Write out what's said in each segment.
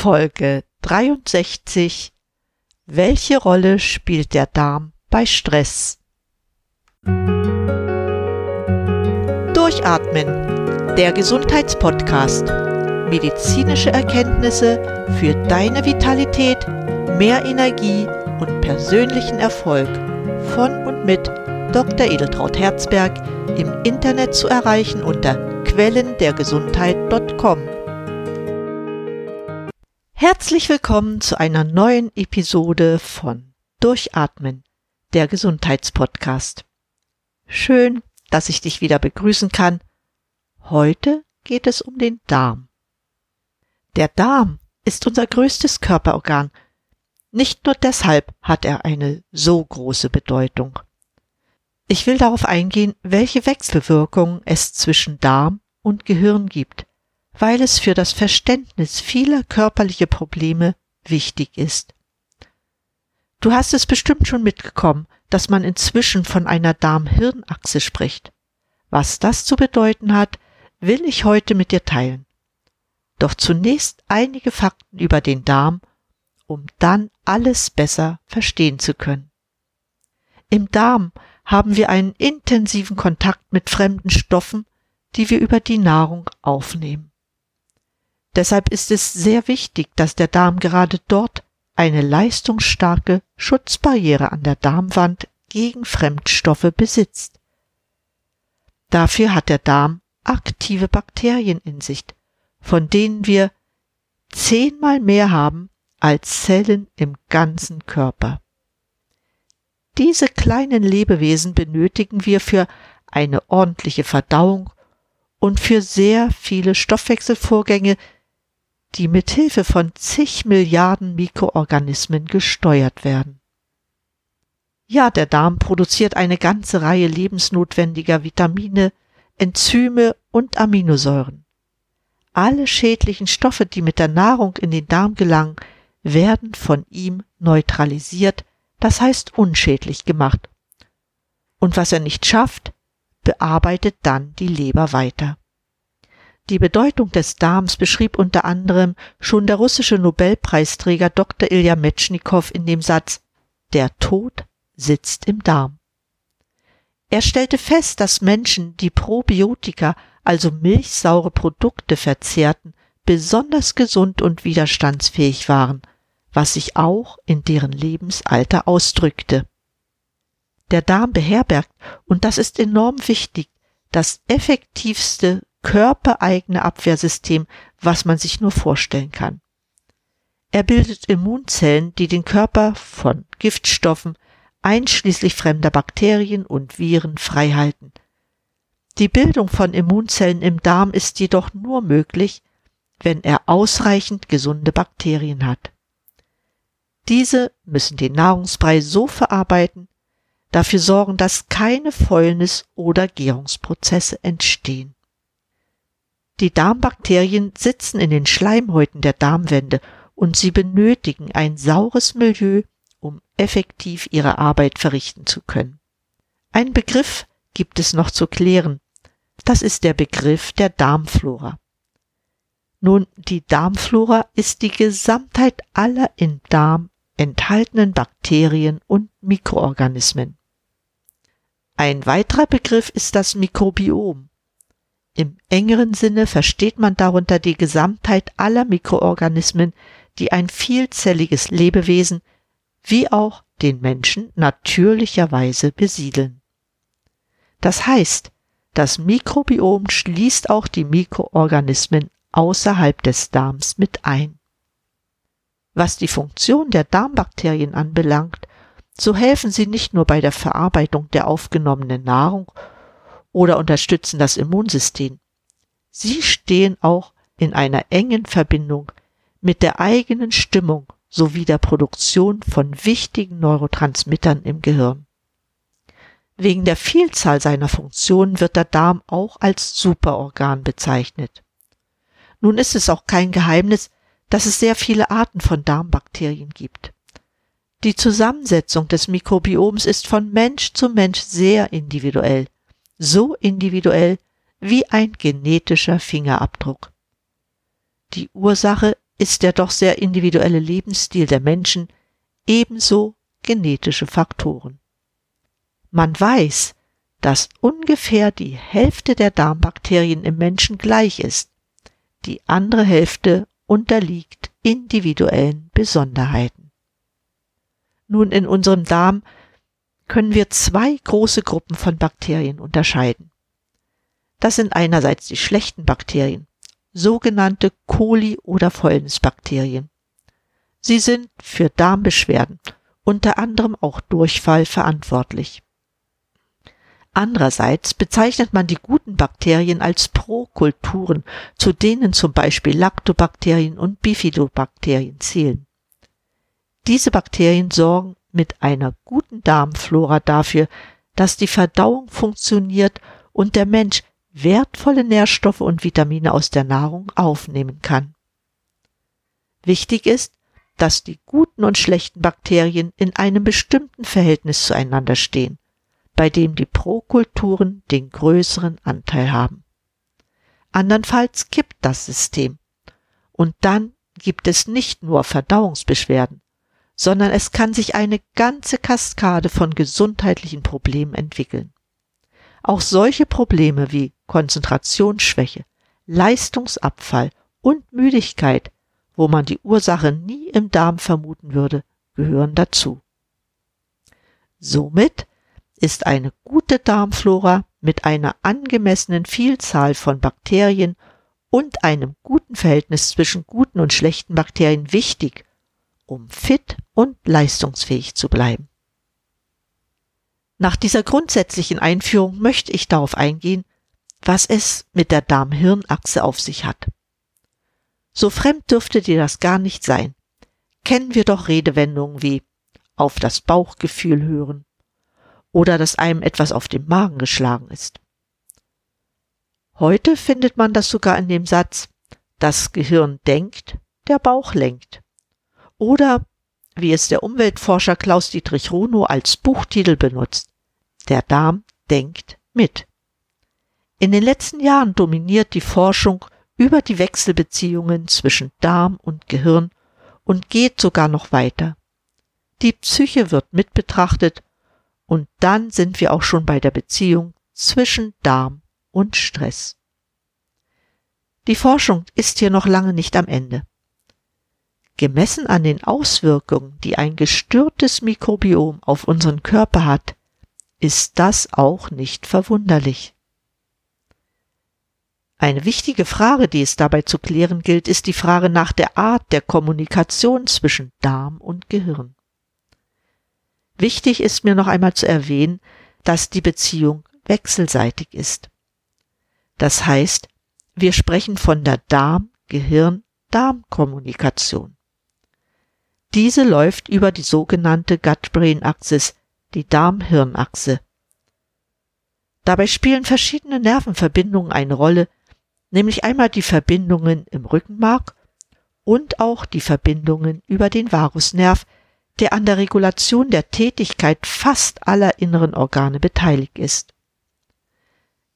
Folge 63 Welche Rolle spielt der Darm bei Stress? Durchatmen, der Gesundheitspodcast. Medizinische Erkenntnisse für deine Vitalität, mehr Energie und persönlichen Erfolg von und mit Dr. Edeltraut Herzberg im Internet zu erreichen unter quellendergesundheit.com. Herzlich willkommen zu einer neuen Episode von Durchatmen, der Gesundheitspodcast. Schön, dass ich dich wieder begrüßen kann. Heute geht es um den Darm. Der Darm ist unser größtes Körperorgan. Nicht nur deshalb hat er eine so große Bedeutung. Ich will darauf eingehen, welche Wechselwirkungen es zwischen Darm und Gehirn gibt weil es für das Verständnis vieler körperlicher Probleme wichtig ist. Du hast es bestimmt schon mitgekommen, dass man inzwischen von einer Darm-Hirn-Achse spricht. Was das zu bedeuten hat, will ich heute mit dir teilen. Doch zunächst einige Fakten über den Darm, um dann alles besser verstehen zu können. Im Darm haben wir einen intensiven Kontakt mit fremden Stoffen, die wir über die Nahrung aufnehmen. Deshalb ist es sehr wichtig, dass der Darm gerade dort eine leistungsstarke Schutzbarriere an der Darmwand gegen Fremdstoffe besitzt. Dafür hat der Darm aktive Bakterien in sich, von denen wir zehnmal mehr haben als Zellen im ganzen Körper. Diese kleinen Lebewesen benötigen wir für eine ordentliche Verdauung und für sehr viele Stoffwechselvorgänge, die mit Hilfe von zig Milliarden Mikroorganismen gesteuert werden. Ja, der Darm produziert eine ganze Reihe lebensnotwendiger Vitamine, Enzyme und Aminosäuren. Alle schädlichen Stoffe, die mit der Nahrung in den Darm gelangen, werden von ihm neutralisiert, das heißt unschädlich gemacht. Und was er nicht schafft, bearbeitet dann die Leber weiter. Die Bedeutung des Darms beschrieb unter anderem schon der russische Nobelpreisträger Dr. Ilja Metschnikow in dem Satz Der Tod sitzt im Darm. Er stellte fest, dass Menschen, die Probiotika, also milchsaure Produkte verzehrten, besonders gesund und widerstandsfähig waren, was sich auch in deren Lebensalter ausdrückte. Der Darm beherbergt, und das ist enorm wichtig, das effektivste körpereigene Abwehrsystem, was man sich nur vorstellen kann. Er bildet Immunzellen, die den Körper von Giftstoffen, einschließlich fremder Bakterien und Viren freihalten. Die Bildung von Immunzellen im Darm ist jedoch nur möglich, wenn er ausreichend gesunde Bakterien hat. Diese müssen den Nahrungsbrei so verarbeiten, dafür sorgen, dass keine Fäulnis oder Gärungsprozesse entstehen. Die Darmbakterien sitzen in den Schleimhäuten der Darmwände und sie benötigen ein saures Milieu, um effektiv ihre Arbeit verrichten zu können. Ein Begriff gibt es noch zu klären. Das ist der Begriff der Darmflora. Nun, die Darmflora ist die Gesamtheit aller im Darm enthaltenen Bakterien und Mikroorganismen. Ein weiterer Begriff ist das Mikrobiom. Im engeren Sinne versteht man darunter die Gesamtheit aller Mikroorganismen, die ein vielzelliges Lebewesen wie auch den Menschen natürlicherweise besiedeln. Das heißt, das Mikrobiom schließt auch die Mikroorganismen außerhalb des Darms mit ein. Was die Funktion der Darmbakterien anbelangt, so helfen sie nicht nur bei der Verarbeitung der aufgenommenen Nahrung oder unterstützen das Immunsystem. Sie stehen auch in einer engen Verbindung mit der eigenen Stimmung sowie der Produktion von wichtigen Neurotransmittern im Gehirn. Wegen der Vielzahl seiner Funktionen wird der Darm auch als Superorgan bezeichnet. Nun ist es auch kein Geheimnis, dass es sehr viele Arten von Darmbakterien gibt. Die Zusammensetzung des Mikrobioms ist von Mensch zu Mensch sehr individuell so individuell wie ein genetischer Fingerabdruck. Die Ursache ist der doch sehr individuelle Lebensstil der Menschen ebenso genetische Faktoren. Man weiß, dass ungefähr die Hälfte der Darmbakterien im Menschen gleich ist. Die andere Hälfte unterliegt individuellen Besonderheiten. Nun in unserem Darm können wir zwei große Gruppen von Bakterien unterscheiden. Das sind einerseits die schlechten Bakterien, sogenannte Coli- oder Fäulnisbakterien. Sie sind für Darmbeschwerden, unter anderem auch Durchfall, verantwortlich. Andererseits bezeichnet man die guten Bakterien als Prokulturen, zu denen zum Beispiel Lactobakterien und Bifidobakterien zählen. Diese Bakterien sorgen mit einer guten Darmflora dafür, dass die Verdauung funktioniert und der Mensch wertvolle Nährstoffe und Vitamine aus der Nahrung aufnehmen kann. Wichtig ist, dass die guten und schlechten Bakterien in einem bestimmten Verhältnis zueinander stehen, bei dem die Prokulturen den größeren Anteil haben. Andernfalls kippt das System und dann gibt es nicht nur Verdauungsbeschwerden, sondern es kann sich eine ganze Kaskade von gesundheitlichen Problemen entwickeln. Auch solche Probleme wie Konzentrationsschwäche, Leistungsabfall und Müdigkeit, wo man die Ursache nie im Darm vermuten würde, gehören dazu. Somit ist eine gute Darmflora mit einer angemessenen Vielzahl von Bakterien und einem guten Verhältnis zwischen guten und schlechten Bakterien wichtig, um fit und leistungsfähig zu bleiben. Nach dieser grundsätzlichen Einführung möchte ich darauf eingehen, was es mit der Darm-Hirn-Achse auf sich hat. So fremd dürfte dir das gar nicht sein. Kennen wir doch Redewendungen wie auf das Bauchgefühl hören oder dass einem etwas auf den Magen geschlagen ist. Heute findet man das sogar in dem Satz, das Gehirn denkt, der Bauch lenkt. Oder wie es der Umweltforscher Klaus Dietrich Runo als Buchtitel benutzt, der Darm denkt mit. In den letzten Jahren dominiert die Forschung über die Wechselbeziehungen zwischen Darm und Gehirn und geht sogar noch weiter. Die Psyche wird mit betrachtet und dann sind wir auch schon bei der Beziehung zwischen Darm und Stress. Die Forschung ist hier noch lange nicht am Ende. Gemessen an den Auswirkungen, die ein gestörtes Mikrobiom auf unseren Körper hat, ist das auch nicht verwunderlich. Eine wichtige Frage, die es dabei zu klären gilt, ist die Frage nach der Art der Kommunikation zwischen Darm und Gehirn. Wichtig ist mir noch einmal zu erwähnen, dass die Beziehung wechselseitig ist. Das heißt, wir sprechen von der Darm-Gehirn-Darm-Kommunikation. Diese läuft über die sogenannte Gut-Brain-Axis, die Darm-Hirn-Achse. Dabei spielen verschiedene Nervenverbindungen eine Rolle, nämlich einmal die Verbindungen im Rückenmark und auch die Verbindungen über den Vagusnerv, der an der Regulation der Tätigkeit fast aller inneren Organe beteiligt ist.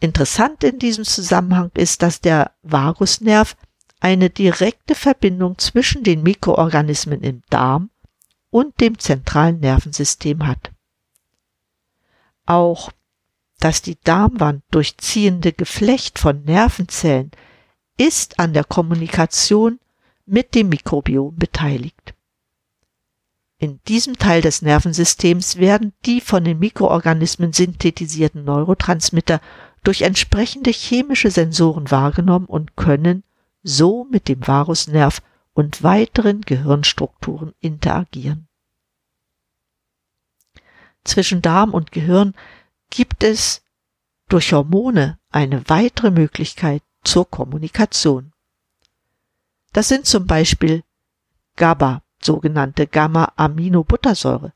Interessant in diesem Zusammenhang ist, dass der Vagusnerv eine direkte Verbindung zwischen den Mikroorganismen im Darm und dem zentralen Nervensystem hat. Auch das die Darmwand durchziehende Geflecht von Nervenzellen ist an der Kommunikation mit dem Mikrobiom beteiligt. In diesem Teil des Nervensystems werden die von den Mikroorganismen synthetisierten Neurotransmitter durch entsprechende chemische Sensoren wahrgenommen und können so mit dem Varusnerv und weiteren Gehirnstrukturen interagieren. Zwischen Darm und Gehirn gibt es durch Hormone eine weitere Möglichkeit zur Kommunikation. Das sind zum Beispiel GABA, sogenannte Gamma-Aminobuttersäure.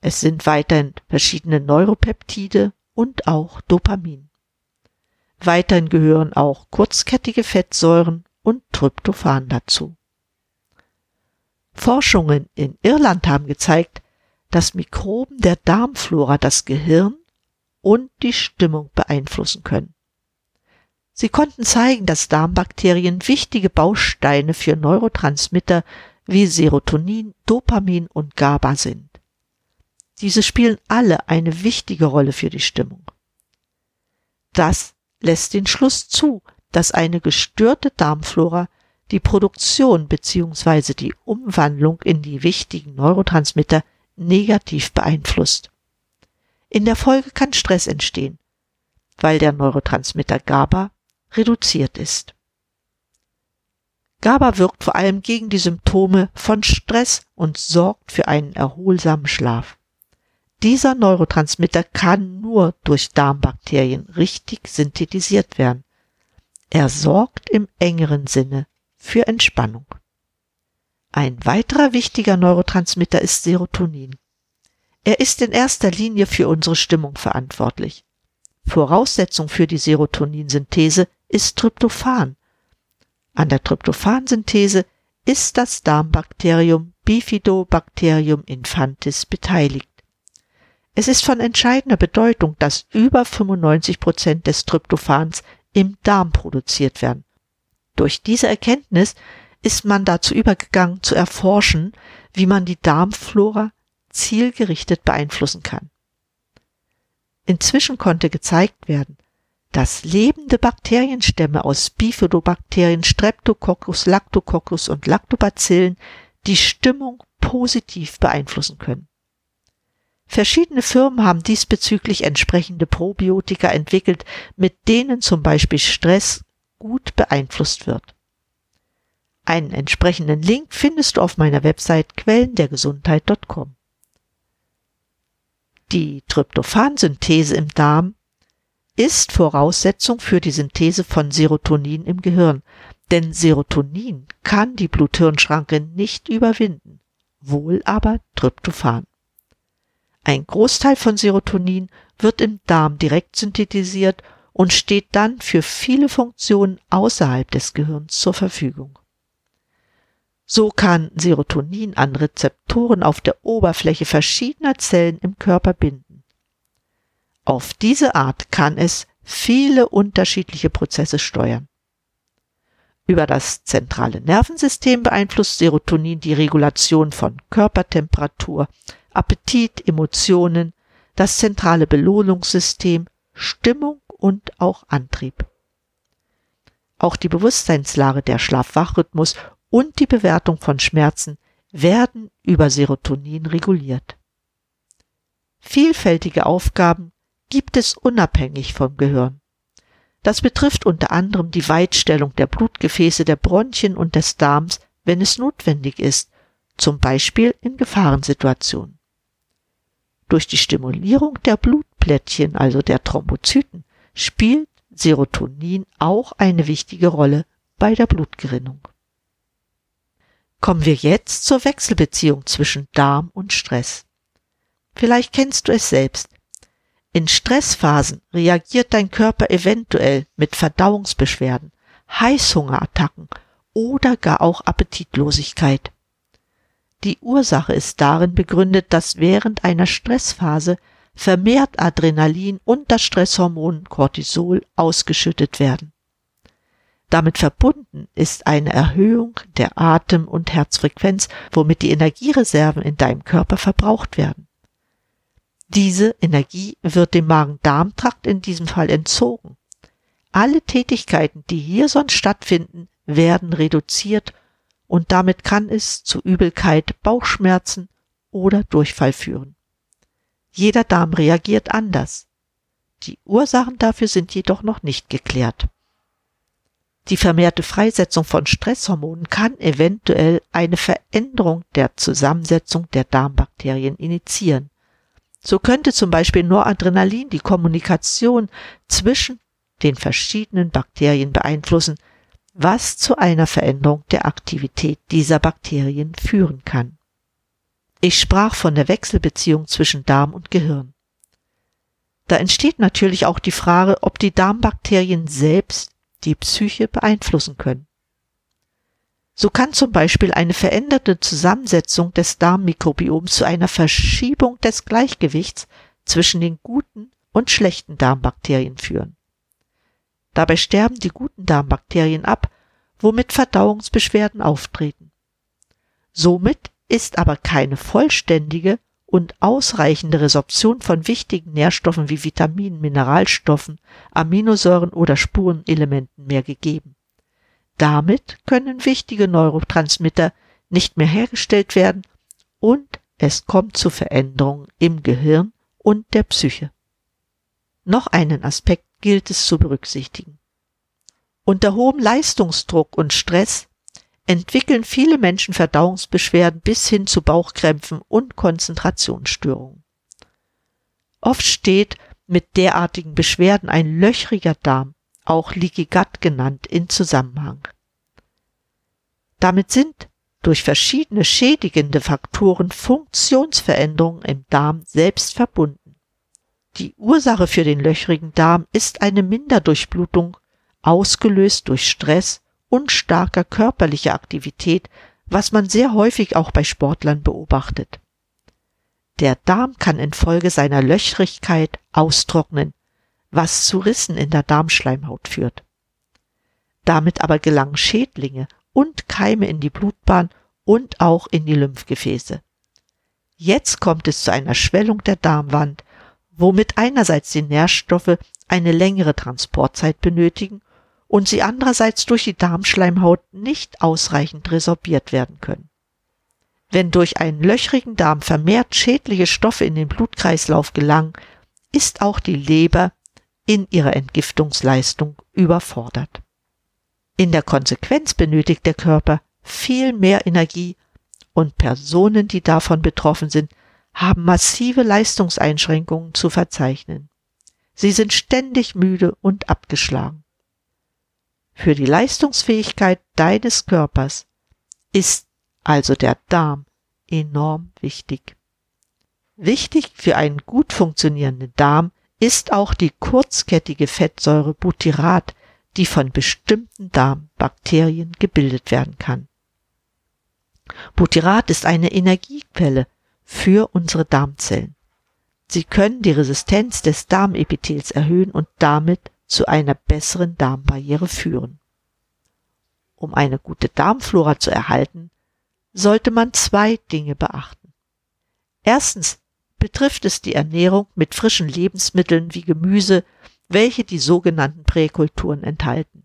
Es sind weiterhin verschiedene Neuropeptide und auch Dopamin. Weiterhin gehören auch kurzkettige Fettsäuren und Tryptophan dazu. Forschungen in Irland haben gezeigt, dass Mikroben der Darmflora das Gehirn und die Stimmung beeinflussen können. Sie konnten zeigen, dass Darmbakterien wichtige Bausteine für Neurotransmitter wie Serotonin, Dopamin und GABA sind. Diese spielen alle eine wichtige Rolle für die Stimmung. Das lässt den Schluss zu, dass eine gestörte Darmflora die Produktion bzw. die Umwandlung in die wichtigen Neurotransmitter negativ beeinflusst. In der Folge kann Stress entstehen, weil der Neurotransmitter GABA reduziert ist. GABA wirkt vor allem gegen die Symptome von Stress und sorgt für einen erholsamen Schlaf. Dieser Neurotransmitter kann nur durch Darmbakterien richtig synthetisiert werden. Er sorgt im engeren Sinne für Entspannung. Ein weiterer wichtiger Neurotransmitter ist Serotonin. Er ist in erster Linie für unsere Stimmung verantwortlich. Voraussetzung für die Serotoninsynthese ist Tryptophan. An der Tryptophansynthese ist das Darmbakterium Bifidobacterium infantis beteiligt. Es ist von entscheidender Bedeutung, dass über 95 Prozent des Tryptophans im Darm produziert werden. Durch diese Erkenntnis ist man dazu übergegangen zu erforschen, wie man die Darmflora zielgerichtet beeinflussen kann. Inzwischen konnte gezeigt werden, dass lebende Bakterienstämme aus Bifidobakterien, Streptococcus, Lactococcus und Lactobacillen die Stimmung positiv beeinflussen können. Verschiedene Firmen haben diesbezüglich entsprechende Probiotika entwickelt, mit denen zum Beispiel Stress gut beeinflusst wird. Einen entsprechenden Link findest du auf meiner Website quellendergesundheit.com. Die Tryptophansynthese im Darm ist Voraussetzung für die Synthese von Serotonin im Gehirn, denn Serotonin kann die Blut-Hirn-Schranke nicht überwinden, wohl aber Tryptophan. Ein Großteil von Serotonin wird im Darm direkt synthetisiert und steht dann für viele Funktionen außerhalb des Gehirns zur Verfügung. So kann Serotonin an Rezeptoren auf der Oberfläche verschiedener Zellen im Körper binden. Auf diese Art kann es viele unterschiedliche Prozesse steuern. Über das zentrale Nervensystem beeinflusst Serotonin die Regulation von Körpertemperatur, Appetit, Emotionen, das zentrale Belohnungssystem, Stimmung und auch Antrieb. Auch die Bewusstseinslage, der Schlaf-Wach-Rhythmus und die Bewertung von Schmerzen werden über Serotonin reguliert. Vielfältige Aufgaben gibt es unabhängig vom Gehirn. Das betrifft unter anderem die Weitstellung der Blutgefäße der Bronchien und des Darms, wenn es notwendig ist, zum Beispiel in Gefahrensituationen. Durch die Stimulierung der Blutplättchen, also der Thrombozyten, spielt Serotonin auch eine wichtige Rolle bei der Blutgerinnung. Kommen wir jetzt zur Wechselbeziehung zwischen Darm und Stress. Vielleicht kennst du es selbst. In Stressphasen reagiert dein Körper eventuell mit Verdauungsbeschwerden, Heißhungerattacken oder gar auch Appetitlosigkeit. Die Ursache ist darin begründet, dass während einer Stressphase vermehrt Adrenalin und das Stresshormon Cortisol ausgeschüttet werden. Damit verbunden ist eine Erhöhung der Atem- und Herzfrequenz, womit die Energiereserven in deinem Körper verbraucht werden. Diese Energie wird dem Magen-Darm-Trakt in diesem Fall entzogen. Alle Tätigkeiten, die hier sonst stattfinden, werden reduziert und damit kann es zu Übelkeit, Bauchschmerzen oder Durchfall führen. Jeder Darm reagiert anders. Die Ursachen dafür sind jedoch noch nicht geklärt. Die vermehrte Freisetzung von Stresshormonen kann eventuell eine Veränderung der Zusammensetzung der Darmbakterien initiieren. So könnte zum Beispiel Noradrenalin die Kommunikation zwischen den verschiedenen Bakterien beeinflussen, was zu einer Veränderung der Aktivität dieser Bakterien führen kann. Ich sprach von der Wechselbeziehung zwischen Darm und Gehirn. Da entsteht natürlich auch die Frage, ob die Darmbakterien selbst die Psyche beeinflussen können. So kann zum Beispiel eine veränderte Zusammensetzung des Darmmikrobioms zu einer Verschiebung des Gleichgewichts zwischen den guten und schlechten Darmbakterien führen. Dabei sterben die guten Darmbakterien ab, womit Verdauungsbeschwerden auftreten. Somit ist aber keine vollständige und ausreichende Resorption von wichtigen Nährstoffen wie Vitaminen, Mineralstoffen, Aminosäuren oder Spurenelementen mehr gegeben. Damit können wichtige Neurotransmitter nicht mehr hergestellt werden und es kommt zu Veränderungen im Gehirn und der Psyche. Noch einen Aspekt gilt es zu berücksichtigen. Unter hohem Leistungsdruck und Stress entwickeln viele Menschen Verdauungsbeschwerden bis hin zu Bauchkrämpfen und Konzentrationsstörungen. Oft steht mit derartigen Beschwerden ein löchriger Darm, auch Leaky Gut genannt, in Zusammenhang. Damit sind durch verschiedene schädigende Faktoren Funktionsveränderungen im Darm selbst verbunden. Die Ursache für den löchrigen Darm ist eine Minderdurchblutung, ausgelöst durch Stress und starker körperlicher Aktivität, was man sehr häufig auch bei Sportlern beobachtet. Der Darm kann infolge seiner Löchrigkeit austrocknen, was zu Rissen in der Darmschleimhaut führt. Damit aber gelangen Schädlinge und Keime in die Blutbahn und auch in die Lymphgefäße. Jetzt kommt es zu einer Schwellung der Darmwand, womit einerseits die Nährstoffe eine längere Transportzeit benötigen und sie andererseits durch die Darmschleimhaut nicht ausreichend resorbiert werden können. Wenn durch einen löchrigen Darm vermehrt schädliche Stoffe in den Blutkreislauf gelangen, ist auch die Leber in ihrer Entgiftungsleistung überfordert. In der Konsequenz benötigt der Körper viel mehr Energie und Personen, die davon betroffen sind, haben massive Leistungseinschränkungen zu verzeichnen. Sie sind ständig müde und abgeschlagen. Für die Leistungsfähigkeit deines Körpers ist also der Darm enorm wichtig. Wichtig für einen gut funktionierenden Darm ist auch die kurzkettige Fettsäure Butyrat, die von bestimmten Darmbakterien gebildet werden kann. Butyrat ist eine Energiequelle für unsere Darmzellen. Sie können die Resistenz des Darmepithels erhöhen und damit zu einer besseren Darmbarriere führen. Um eine gute Darmflora zu erhalten, sollte man zwei Dinge beachten. Erstens betrifft es die Ernährung mit frischen Lebensmitteln wie Gemüse, welche die sogenannten Präkulturen enthalten.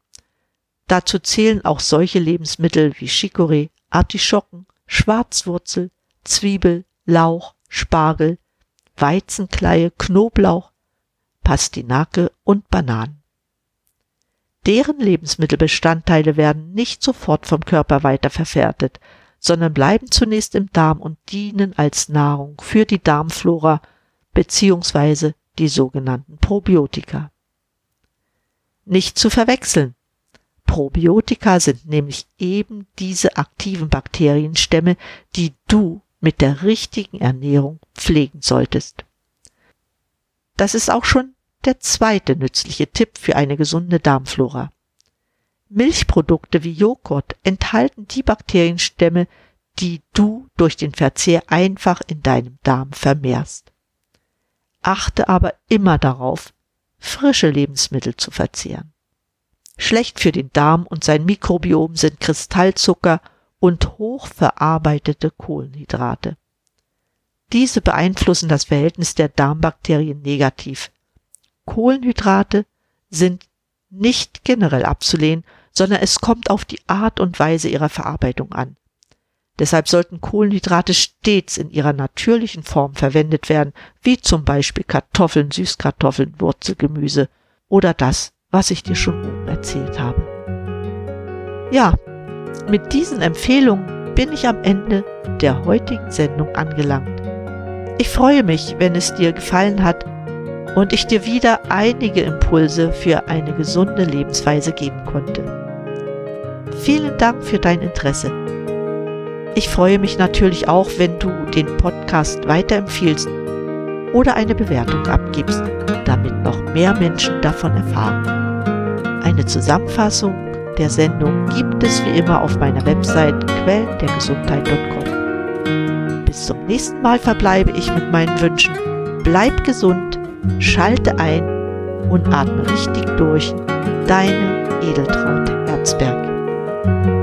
Dazu zählen auch solche Lebensmittel wie Chicorée, Artischocken, Schwarzwurzel, Zwiebel, Lauch, Spargel, Weizenkleie, Knoblauch, Pastinake und Bananen. Deren Lebensmittelbestandteile werden nicht sofort vom Körper weiterverwertet, sondern bleiben zunächst im Darm und dienen als Nahrung für die Darmflora bzw. die sogenannten Probiotika. Nicht zu verwechseln. Probiotika sind nämlich eben diese aktiven Bakterienstämme, die du mit der richtigen Ernährung pflegen solltest. Das ist auch schon der zweite nützliche Tipp für eine gesunde Darmflora. Milchprodukte wie Joghurt enthalten die Bakterienstämme, die du durch den Verzehr einfach in deinem Darm vermehrst. Achte aber immer darauf, frische Lebensmittel zu verzehren. Schlecht für den Darm und sein Mikrobiom sind Kristallzucker und hochverarbeitete Kohlenhydrate. Diese beeinflussen das Verhältnis der Darmbakterien negativ, Kohlenhydrate sind nicht generell abzulehnen, sondern es kommt auf die Art und Weise ihrer Verarbeitung an. Deshalb sollten Kohlenhydrate stets in ihrer natürlichen Form verwendet werden, wie zum Beispiel Kartoffeln, Süßkartoffeln, Wurzelgemüse oder das, was ich dir schon oben erzählt habe. Ja, mit diesen Empfehlungen bin ich am Ende der heutigen Sendung angelangt. Ich freue mich, wenn es dir gefallen hat und ich dir wieder einige Impulse für eine gesunde Lebensweise geben konnte. Vielen Dank für dein Interesse. Ich freue mich natürlich auch, wenn du den Podcast weiterempfiehlst oder eine Bewertung abgibst, damit noch mehr Menschen davon erfahren. Eine Zusammenfassung der Sendung gibt es wie immer auf meiner Website quellendergesundheit.com. Bis zum nächsten Mal verbleibe ich mit meinen Wünschen. Bleib gesund Schalte ein und atme richtig durch Deine Edeltraut Herzberg.